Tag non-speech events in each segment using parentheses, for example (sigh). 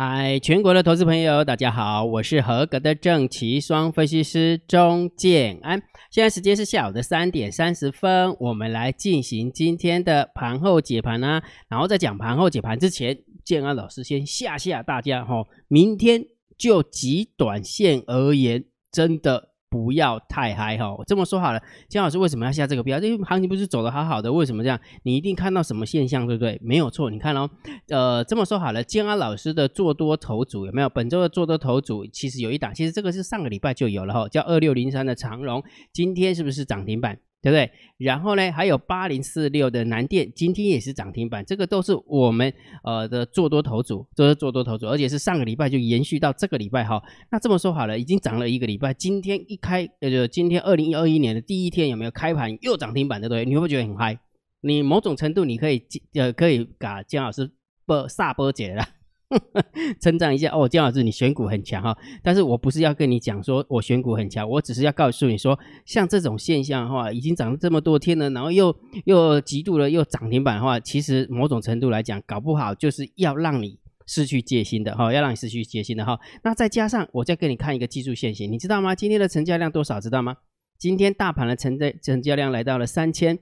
嗨，全国的投资朋友，大家好，我是合格的正奇双分析师钟建安。现在时间是下午的三点三十分，我们来进行今天的盘后解盘啊。然后在讲盘后解盘之前，建安老师先吓吓大家哈，明天就极短线而言，真的。不要太嗨哈！我这么说好了，姜老师为什么要下这个标？因为行情不是走的好好的，为什么这样？你一定看到什么现象，对不对？没有错，你看哦，呃，这么说好了，姜安老师的做多头组有没有？本周的做多头组其实有一档，其实这个是上个礼拜就有了哈，叫二六零三的长荣，今天是不是涨停板？对不对？然后呢，还有八零四六的南电，今天也是涨停板，这个都是我们呃的做多头组，都是做多头组，而且是上个礼拜就延续到这个礼拜哈。那这么说好了，已经涨了一个礼拜，今天一开呃，就今天二零二一年的第一天有没有开盘又涨停板，对不对？你会不会觉得很嗨？你某种程度你可以呃可以把姜老师波萨波解了。(laughs) 称赞一下哦，姜老师，你选股很强哈。但是我不是要跟你讲说我选股很强，我只是要告诉你说，像这种现象的话，已经涨了这么多天了，然后又又极度的又涨停板的话，其实某种程度来讲，搞不好就是要让你失去戒心的哈，要让你失去戒心的哈。那再加上我再给你看一个技术线型，你知道吗？今天的成交量多少？知道吗？今天大盘的成交成交量来到了三千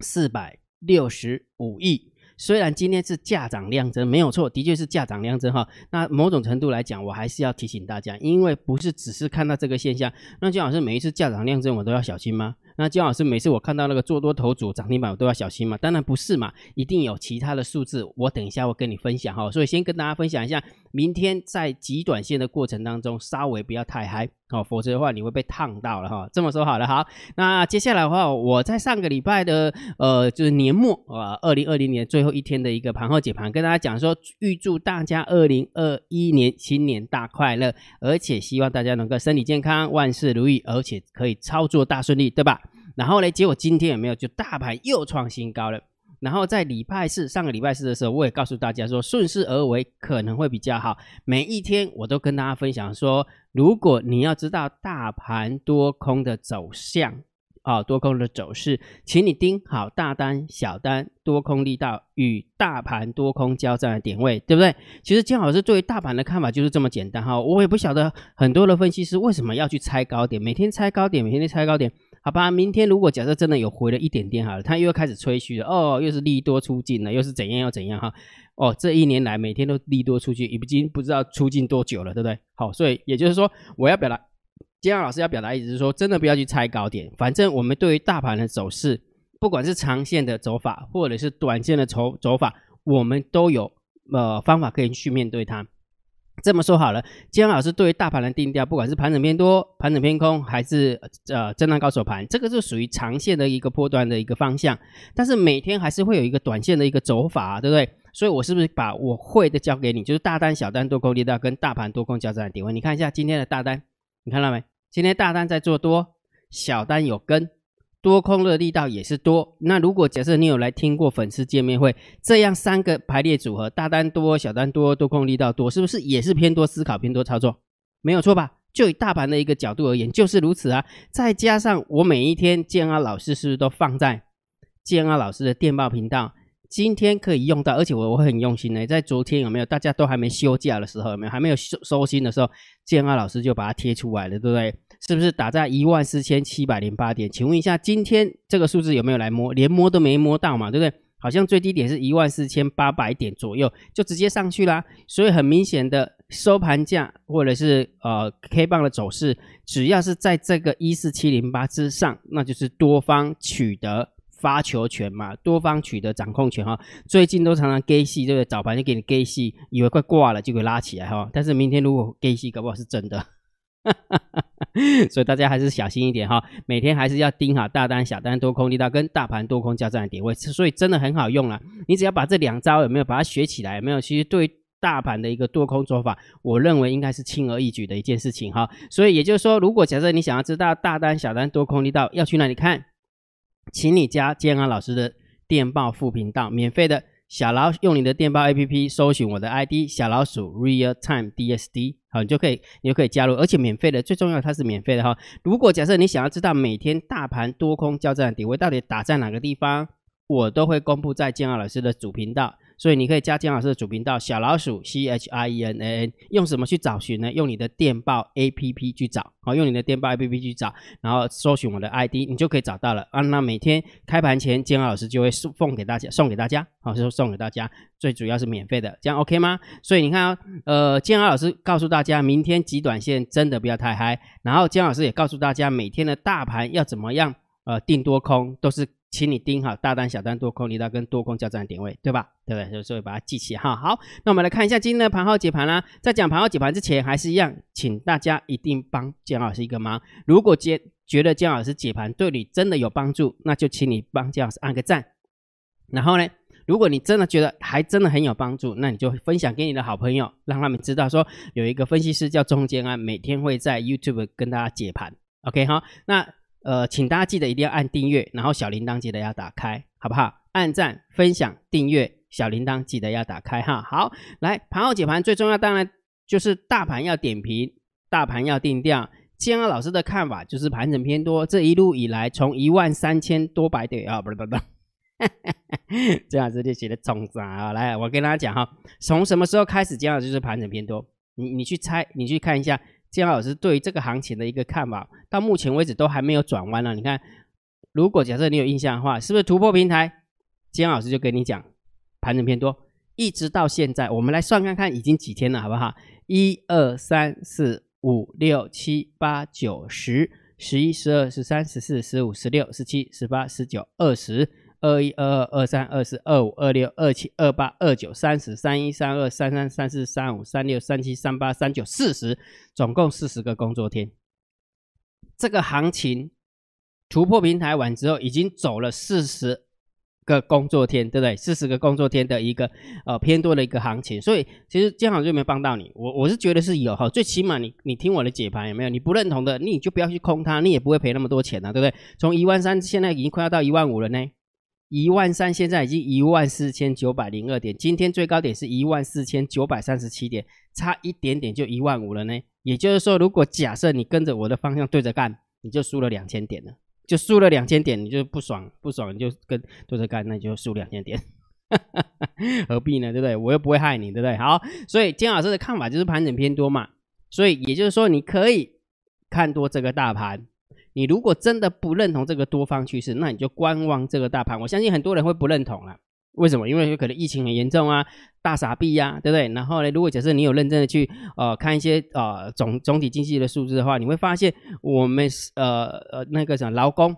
四百六十五亿。虽然今天是价涨量增，没有错，的确是价涨量增哈。那某种程度来讲，我还是要提醒大家，因为不是只是看到这个现象，那姜老师每一次价涨量增我都要小心吗？那姜老师每次我看到那个做多头组涨停板，我都要小心吗？当然不是嘛，一定有其他的数字，我等一下会跟你分享哈。所以先跟大家分享一下，明天在极短线的过程当中，稍微不要太嗨。哦，否则的话你会被烫到了哈。这么说好了，好，那接下来的话，我在上个礼拜的呃，就是年末啊，二零二零年最后一天的一个盘后解盘，跟大家讲说，预祝大家二零二一年新年大快乐，而且希望大家能够身体健康，万事如意，而且可以操作大顺利，对吧？然后呢，结果今天有没有就大盘又创新高了？然后在礼拜四，上个礼拜四的时候，我也告诉大家说，顺势而为可能会比较好。每一天我都跟大家分享说，如果你要知道大盘多空的走向，啊，多空的走势，请你盯好大单、小单、多空力道与大盘多空交战的点位，对不对？其实金老师对于大盘的看法就是这么简单哈。我也不晓得很多的分析师为什么要去猜高点，每天猜高点，每天猜高点。好吧，明天如果假设真的有回了一点点好了，他又要开始吹嘘了哦，又是利多出尽了，又是怎样又怎样哈？哦，这一年来每天都利多出去，已经不知道出尽多久了，对不对？好，所以也就是说，我要表达，金阳老师要表达意思是说，真的不要去猜高点，反正我们对于大盘的走势，不管是长线的走法，或者是短线的走走法，我们都有呃方法可以去面对它。这么说好了，姜老师对于大盘的定调，不管是盘整偏多、盘整偏空，还是呃震荡高手盘，这个是属于长线的一个波段的一个方向。但是每天还是会有一个短线的一个走法，对不对？所以我是不是把我会的交给你，就是大单、小单、多空力道跟大盘多空交战的点位？你看一下今天的大单，你看到没？今天大单在做多，小单有跟。多空的力道也是多。那如果假设你有来听过粉丝见面会，这样三个排列组合，大单多、小单多、多空力道多，是不是也是偏多思考、偏多操作？没有错吧？就以大盘的一个角度而言，就是如此啊。再加上我每一天建安老师是不是都放在建安老师的电报频道？今天可以用到，而且我我很用心呢。在昨天有没有？大家都还没休假的时候，有没有？还没有收收心的时候，建安老师就把它贴出来了，对不对？是不是打在一万四千七百零八点？请问一下，今天这个数字有没有来摸？连摸都没摸到嘛，对不对？好像最低点是一万四千八百点左右，就直接上去啦。所以很明显的收盘价或者是呃 K 棒的走势，只要是在这个一四七零八之上，那就是多方取得发球权嘛，多方取得掌控权哈。最近都常常 gay 戏，对不对？早盘就给你 gay 戏，以为快挂了就给拉起来哈。但是明天如果 gay 戏，搞不好是真的。(laughs) 所以大家还是小心一点哈，每天还是要盯好大单、小单、多空力道跟大盘多空交战的点位，所以真的很好用了。你只要把这两招有没有把它学起来，有没有？其实对大盘的一个多空做法，我认为应该是轻而易举的一件事情哈。所以也就是说，如果假设你想要知道大单、小单、多空力道要去哪里看，请你加建安老师的电报副频道，免费的。小老鼠用你的电报 APP 搜寻我的 ID 小老鼠 Real Time DSD，好，你就可以，你就可以加入，而且免费的，最重要它是免费的哈。如果假设你想要知道每天大盘多空交战的点位到底打在哪个地方，我都会公布在建浩老师的主频道。所以你可以加姜老师的主频道小老鼠 C H I E N A N，用什么去找寻呢？用你的电报 A P P 去找，好，用你的电报 A P P 去找，然后搜寻我的 I D，你就可以找到了啊。那每天开盘前，姜老师就会送送给大家，送给大家，好，就送给大家，最主要是免费的，这样 OK 吗？所以你看啊，呃，姜老师告诉大家，明天极短线真的不要太嗨，然后姜老师也告诉大家，每天的大盘要怎么样，呃，定多空都是。请你盯好大单、小单、多空力道跟多空交战的点位，对吧？对不对？所以把它记起哈。好，那我们来看一下今天的盘后解盘啦。在讲盘后解盘之前，还是一样，请大家一定帮姜老师一个忙。如果觉觉得姜老师解盘对你真的有帮助，那就请你帮姜老师按个赞。然后呢，如果你真的觉得还真的很有帮助，那你就分享给你的好朋友，让他们知道说有一个分析师叫钟建安，每天会在 YouTube 跟大家解盘。OK 好，那。呃，请大家记得一定要按订阅，然后小铃铛记得要打开，好不好？按赞、分享、订阅，小铃铛记得要打开哈。好，来盘后解盘最重要，当然就是大盘要点评，大盘要定调。建安老师的看法就是盘整偏多，这一路以来从一万三千多百点啊，不是不是，(laughs) 这样子就写的重啥啊？来，我跟大家讲哈，从什么时候开始，建安就是盘整偏多？你你去猜，你去看一下。姜老师对于这个行情的一个看法，到目前为止都还没有转弯呢。你看，如果假设你有印象的话，是不是突破平台？姜老师就跟你讲，盘整偏多，一直到现在，我们来算看看已经几天了，好不好？一二三四五六七八九十十一十二十三十四十五十六十七十八十九二十。二一、二二、二三、二四、二五、二六、二七、二八、二九、三十、三一、三二、三三、三四、三五、三六、三七、三八、三九、四十，总共四十个工作天。这个行情突破平台完之后，已经走了四十个工作天，对不对？四十个工作天的一个呃偏多的一个行情，所以其实这样就没有帮到你。我我是觉得是有哈，最起码你你听我的解盘有没有？你不认同的，你就不要去空它，你也不会赔那么多钱啊，对不对？从一万三现在已经快要到一万五了呢。一万三，现在已经一万四千九百零二点，今天最高点是一万四千九百三十七点，差一点点就一万五了呢。也就是说，如果假设你跟着我的方向对着干，你就输了两千点了，就输了两千点，你就不爽不爽，你就跟对着干，那你就输两千点，(laughs) 何必呢？对不对？我又不会害你，对不对？好，所以金老师的看法就是盘整偏多嘛，所以也就是说，你可以看多这个大盘。你如果真的不认同这个多方趋势，那你就观望这个大盘。我相信很多人会不认同啊，为什么？因为有可能疫情很严重啊，大傻逼呀，对不对？然后呢，如果假设你有认真的去呃看一些呃总总体经济的数字的话，你会发现我们呃呃那个什么劳工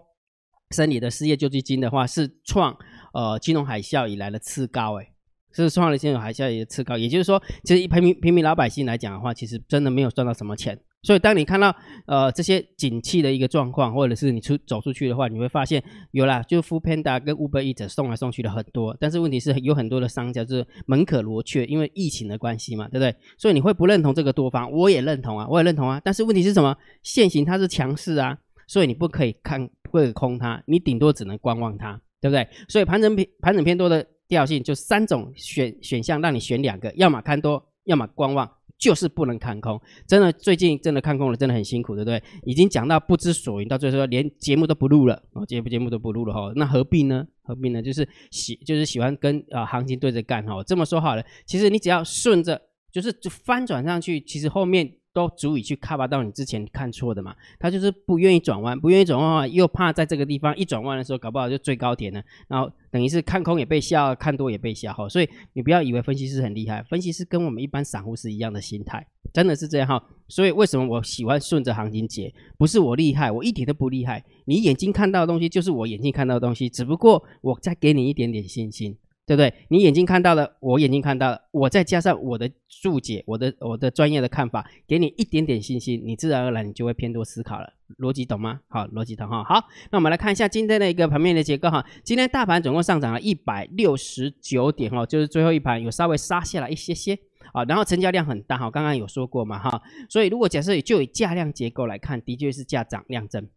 生理的失业救济金的话是创呃金融海啸以来的次高，哎，是创了金融海啸以来次高。也就是说，其实平民平民老百姓来讲的话，其实真的没有赚到什么钱。所以，当你看到呃这些景气的一个状况，或者是你出走出去的话，你会发现有啦，就 f o o Panda 跟 Uber Eats 送来送去的很多，但是问题是有很多的商家就是门可罗雀，因为疫情的关系嘛，对不对？所以你会不认同这个多方，我也认同啊，我也认同啊，但是问题是什么？现行它是强势啊，所以你不可以看不可以空它，你顶多只能观望它，对不对？所以盘整盘整偏多的调性就三种选选项，让你选两个，要么看多，要么观望。就是不能看空，真的最近真的看空了，真的很辛苦，对不对？已经讲到不知所云，到最后连节目都不录了，哦，节目节目都不录了哈，那何必呢？何必呢？就是喜就是喜欢跟啊行情对着干哈。这么说好了，其实你只要顺着，就是就翻转上去，其实后面。都足以去 cover 到你之前看错的嘛？他就是不愿意转弯，不愿意转弯的话，又怕在这个地方一转弯的时候，搞不好就最高点了。然后等于是看空也被笑，看多也被笑哈。所以你不要以为分析师很厉害，分析师跟我们一般散户是一样的心态，真的是这样哈。所以为什么我喜欢顺着行情解？不是我厉害，我一点都不厉害。你眼睛看到的东西就是我眼睛看到的东西，只不过我再给你一点点信心。对不对？你眼睛看到了，我眼睛看到了，我再加上我的注解，我的我的专业的看法，给你一点点信心，你自然而然你就会偏多思考了。逻辑懂吗？好，逻辑懂哈。好，那我们来看一下今天的一个盘面的结构哈。今天大盘总共上涨了一百六十九点哈，就是最后一盘有稍微杀下来一些些啊，然后成交量很大哈，刚刚有说过嘛哈。所以如果假设就以价量结构来看，的确是价涨量增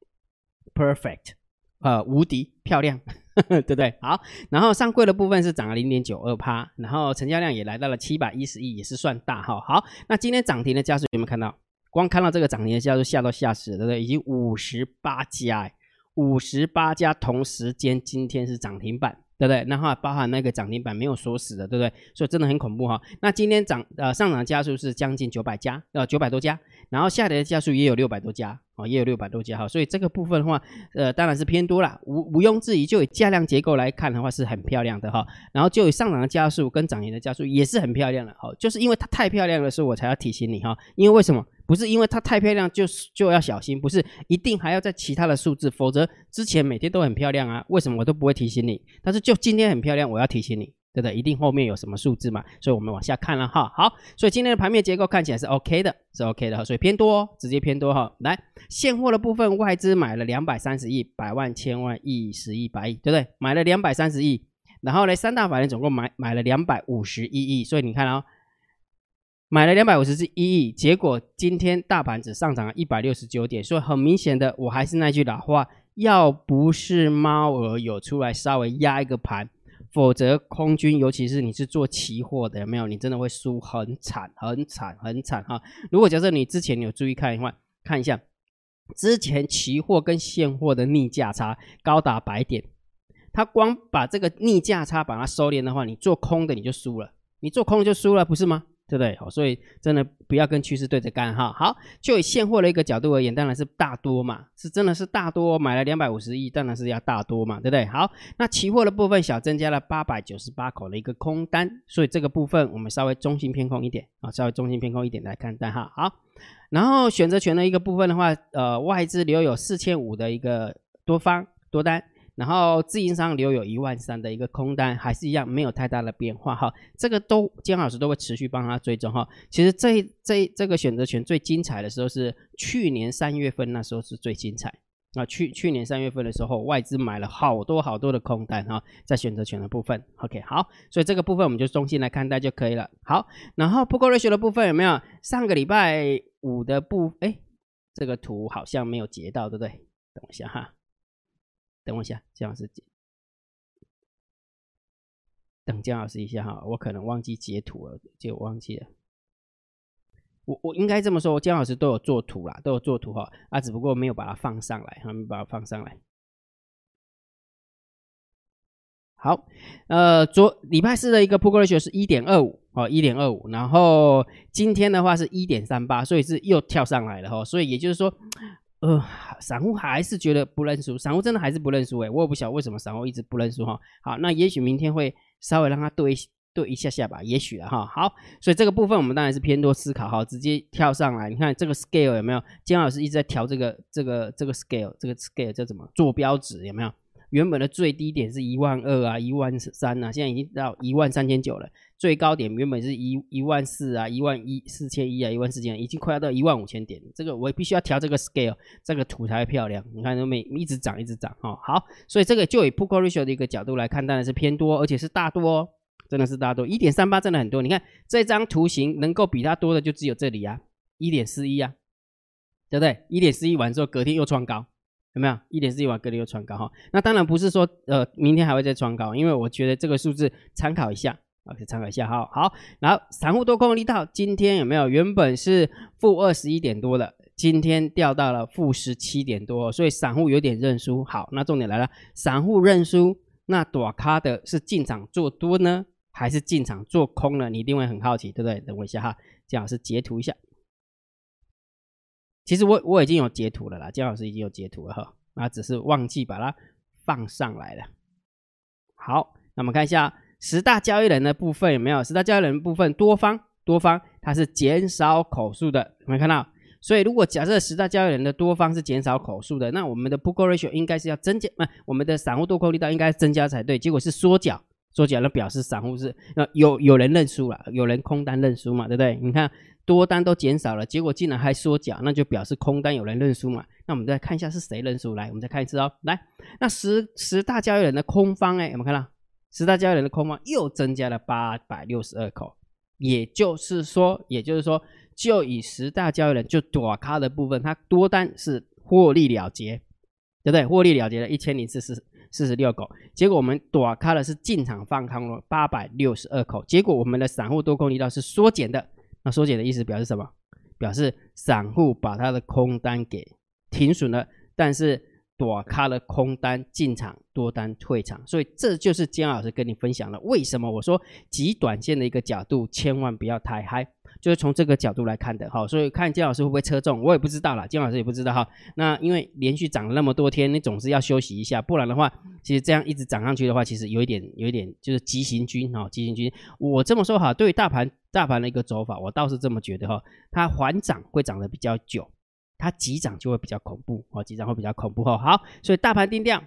，perfect，呃，无敌漂亮。(laughs) 对不对？好，然后上柜的部分是涨了零点九二趴，然后成交量也来到了七百一十亿，也是算大哈。好，那今天涨停的家数有没有看到？光看到这个涨停的家数吓都吓死了，对不对？已经五十八家，五十八家同时间今天是涨停板，对不对？然后包含那个涨停板没有锁死的，对不对？所以真的很恐怖哈。那今天涨呃上涨加速是将近九百家，呃九百多家，然后下跌的加速也有六百多家，哦也有六百多家哈。所以这个部分的话，呃当然是偏多啦，毋毋庸置疑。就以价量结构来看的话，是很漂亮的哈。然后就以上涨的加速跟涨停的加速也是很漂亮的，好，就是因为它太漂亮的时候，我才要提醒你哈。因为为什么？不是因为它太漂亮就就要小心，不是一定还要在其他的数字，否则之前每天都很漂亮啊，为什么我都不会提醒你？但是就今天很漂亮，我要提醒你，对不对？一定后面有什么数字嘛？所以我们往下看了哈。好，所以今天的盘面结构看起来是 OK 的，是 OK 的，所以偏多，直接偏多哈。来，现货的部分，外资买了两百三十亿，百万、千万、亿、十亿、百亿，对不对？买了两百三十亿，然后呢，三大法人总共买买了两百五十一亿，所以你看哦。买了两百五十一亿，结果今天大盘只上涨了一百六十九点，所以很明显的，我还是那句老话，要不是猫儿有出来稍微压一个盘，否则空军，尤其是你是做期货的，有没有？你真的会输很惨、很惨、很惨哈！如果假设你之前有注意看的话，看一下之前期货跟现货的逆价差高达百点，它光把这个逆价差把它收敛的话，你做空的你就输了，你做空就输了，不是吗？对不对？好，所以真的不要跟趋势对着干哈。好，就以现货的一个角度而言，当然是大多嘛，是真的是大多，买了两百五十亿，当然是要大多嘛，对不对？好，那期货的部分小增加了八百九十八口的一个空单，所以这个部分我们稍微中心偏空一点啊，稍微中心偏空一点来看单哈。好，然后选择权的一个部分的话，呃，外资留有四千五的一个多方多单。然后自营商留有一万三的一个空单，还是一样没有太大的变化哈。这个都姜老师都会持续帮他追踪哈。其实这这这个选择权最精彩的时候是去年三月份，那时候是最精彩啊。去去年三月份的时候，外资买了好多好多的空单哈，在选择权的部分。OK，好，所以这个部分我们就中心来看待就可以了。好，然后 Poker Ratio 的部分有没有？上个礼拜五的部，哎，这个图好像没有截到，对不对？等一下哈。等我一下，姜老师，等姜老师一下哈，我可能忘记截图了，就忘记了。我我应该这么说，姜老师都有做图啦，都有做图哈，啊，只不过没有把它放上来，还没把它放上来。好，呃，昨礼拜四的一个 progression 是一点二五哦，一点二五，然后今天的话是一点三八，所以是又跳上来了哈，所以也就是说。呃，散户还是觉得不认输，散户真的还是不认输诶，我也不晓得为什么散户一直不认输哈。好，那也许明天会稍微让它对对一下下吧，也许哈。好，所以这个部分我们当然是偏多思考哈，直接跳上来，你看这个 scale 有没有？姜老师一直在调这个这个这个 scale，这个 scale 叫什么？坐标值有没有？原本的最低点是一万二啊，一万三啊，现在已经到一万三千九了。最高点原本是一一万四啊，一万一四千一啊，一万四千，已经快要到一万五千点。这个我必须要调这个 scale，这个图才会漂亮。你看，都每一直涨，一直涨哈。好，所以这个就以 p o k e ratio 的一个角度来看，当然是偏多，而且是大多，哦，真的是大多。一点三八真的很多。你看这张图形能够比它多的就只有这里啊，一点四一啊，对不对？一点四一完之后，隔天又创高。有没有一点四亿瓦格力又创高哈？那当然不是说呃明天还会再创高，因为我觉得这个数字参考一下，OK 参考一下哈。好，然后散户多空力道今天有没有？原本是负二十一点多的，今天掉到了负十七点多，所以散户有点认输。好，那重点来了，散户认输，那躲咖的是进场做多呢，还是进场做空呢？你一定会很好奇，对不对？等我一下哈，姜老师截图一下。其实我我已经有截图了啦，姜老师已经有截图了哈，那只是忘记把它放上来了。好，那我们看一下十大交易人的部分有没有？十大交易人部分多方多方它是减少口数的，有没有看到？所以如果假设十大交易人的多方是减少口数的，那我们的 p u ratio 应该是要增加，不，我们的散户多空力道应该增加才对，结果是缩脚，缩脚那表示散户是那有有人认输了，有人空单认输嘛，对不对？你看。多单都减少了，结果竟然还缩脚，那就表示空单有人认输嘛？那我们再看一下是谁认输，来，我们再看一次哦。来，那十十大交易人的空方，哎，有没有看到？十大交易人的空方又增加了八百六十二口，也就是说，也就是说，就以十大交易人就短咖的部分，它多单是获利了结，对不对？获利了结了一千零四十四十六口，结果我们躲开了是进场放空了八百六十二口，结果我们的散户多空力道是缩减的。那缩减的意思表示什么？表示散户把他的空单给停损了，但是躲开了空单进场，多单退场，所以这就是姜老师跟你分享的。为什么我说极短线的一个角度，千万不要太嗨，就是从这个角度来看的哈。所以看姜老师会不会车中，我也不知道啦，姜老师也不知道哈。那因为连续涨了那么多天，你总是要休息一下，不然的话，其实这样一直涨上去的话，其实有一点有一点就是急行军哦，急行军。我这么说哈，对于大盘大盘的一个走法，我倒是这么觉得哈，它缓涨会涨得比较久。它急涨就会比较恐怖哦，急涨会比较恐怖哈。好，所以大盘定调，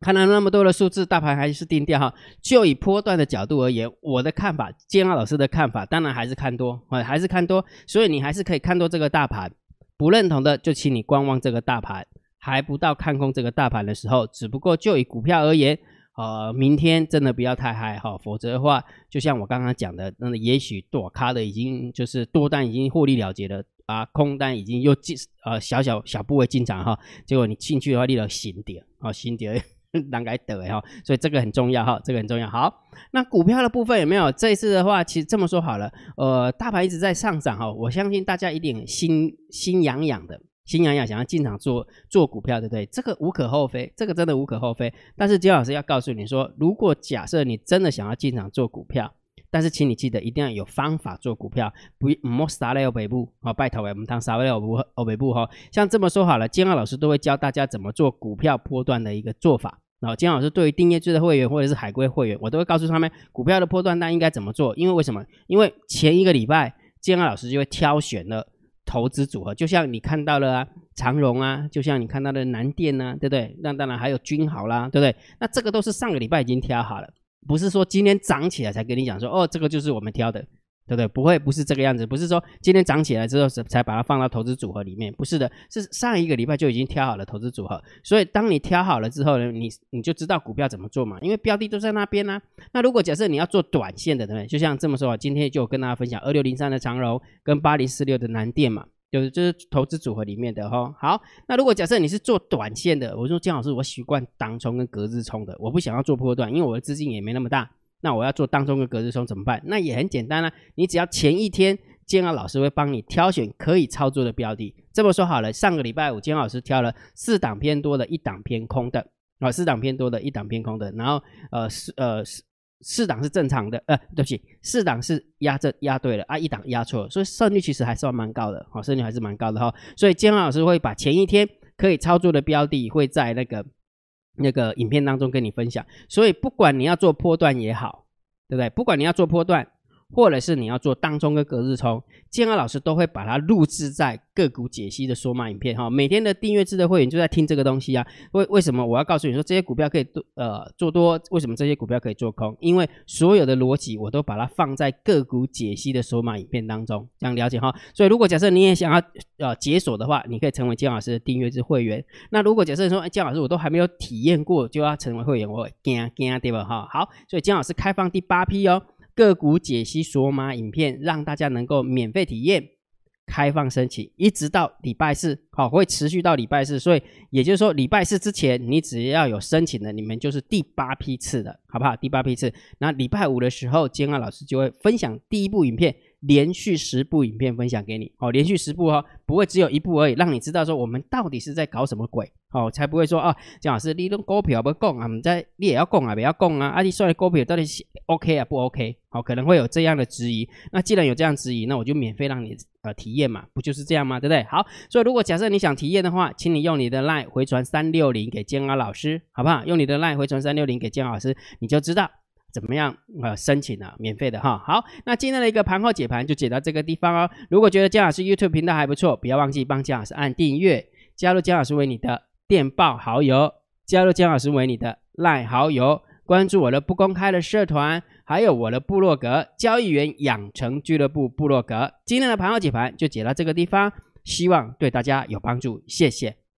看到那么多的数字，大盘还是定调哈。就以波段的角度而言，我的看法，建安老师的看法，当然还是看多啊，还是看多。所以你还是可以看多这个大盘，不认同的就请你观望这个大盘，还不到看空这个大盘的时候。只不过就以股票而言，呃，明天真的不要太嗨哈，否则的话，就像我刚刚讲的，那也许多卡的已经就是多单已经获利了结了。啊，空单已经又进呃小小小部位进场哈，结果你进去的话，你要新跌啊，新跌难改得 (laughs) 哈，所以这个很重要哈，这个很重要。好，那股票的部分有没有？这一次的话，其实这么说好了，呃，大盘一直在上涨哈，我相信大家一定心心痒痒的，心痒痒想要进场做做股票，对不对？这个无可厚非，这个真的无可厚非。但是金老师要告诉你说，如果假设你真的想要进场做股票，但是，请你记得一定要有方法做股票，不唔好杀了北部哦，拜托我们当杀了欧北部哈。像这么说好了，金浩老师都会教大家怎么做股票波段的一个做法。然后，金老师对于订阅制的会员或者是海归会员，我都会告诉他们股票的波段单应该怎么做。因为为什么？因为前一个礼拜，金浩老师就会挑选了投资组合，就像你看到了啊，长荣啊，就像你看到的南电啊，对不对？那当然还有君豪啦，对不对？那这个都是上个礼拜已经挑好了。不是说今天涨起来才跟你讲说哦，这个就是我们挑的，对不对？不会，不是这个样子。不是说今天涨起来之后才把它放到投资组合里面，不是的，是上一个礼拜就已经挑好了投资组合。所以当你挑好了之后呢，你你就知道股票怎么做嘛，因为标的都在那边呢。那如果假设你要做短线的，对不对？就像这么说啊，今天就跟大家分享二六零三的长荣跟八零四六的南电嘛。就是就是投资组合里面的哈，好，那如果假设你是做短线的，我说姜老师，我习惯当冲跟隔日冲的，我不想要做波段，因为我的资金也没那么大，那我要做当冲跟隔日冲怎么办？那也很简单啊，你只要前一天建安老师会帮你挑选可以操作的标的，这么说好了，上个礼拜五建安老师挑了四档偏多的，一档偏空的，啊，四档偏多的，一档偏空的，然后呃是呃是。四档是正常的，呃，对不起，四档是压正压对了啊，一档压错了，所以胜率其实还算蛮高的，好，胜率还是蛮高的哈。所以建安老师会把前一天可以操作的标的会在那个那个影片当中跟你分享。所以不管你要做波段也好，对不对？不管你要做波段。或者是你要做当中跟隔日冲，建安老师都会把它录制在个股解析的说码影片哈。每天的订阅制的会员就在听这个东西啊。为为什么我要告诉你说这些股票可以多呃做多？为什么这些股票可以做空？因为所有的逻辑我都把它放在个股解析的说码影片当中，这样了解哈。所以如果假设你也想要呃解锁的话，你可以成为建安老师的订阅制会员。那如果假设说建老师我都还没有体验过就要成为会员，我惊惊对吧哈？好，所以建老师开放第八批哦。个股解析索马影片，让大家能够免费体验，开放申请，一直到礼拜四，好，会持续到礼拜四。所以也就是说，礼拜四之前，你只要有申请的，你们就是第八批次的，好不好？第八批次。那礼拜五的时候，金安老师就会分享第一部影片。连续十部影片分享给你，哦，连续十部哦，不会只有一部而已，让你知道说我们到底是在搞什么鬼，哦，才不会说啊，姜老师你用股票不讲啊，你在你也要供啊，不要供啊，啊，你说的股票到底是 OK 啊不 OK？好，可能会有这样的质疑。那既然有这样质疑，那我就免费让你呃体验嘛，不就是这样吗？对不对？好，所以如果假设你想体验的话，请你用你的 LINE 回传三六零给建安老师，好不好？用你的 LINE 回传三六零给建安老师，你就知道。怎么样？呃，申请了，免费的哈。好，那今天的一个盘后解盘就解到这个地方哦。如果觉得姜老师 YouTube 频道还不错，不要忘记帮姜老师按订阅，加入姜老师为你的电报好友，加入姜老师为你的赖好友，关注我的不公开的社团，还有我的部落格交易员养成俱乐部部落格。今天的盘后解盘就解到这个地方，希望对大家有帮助，谢谢，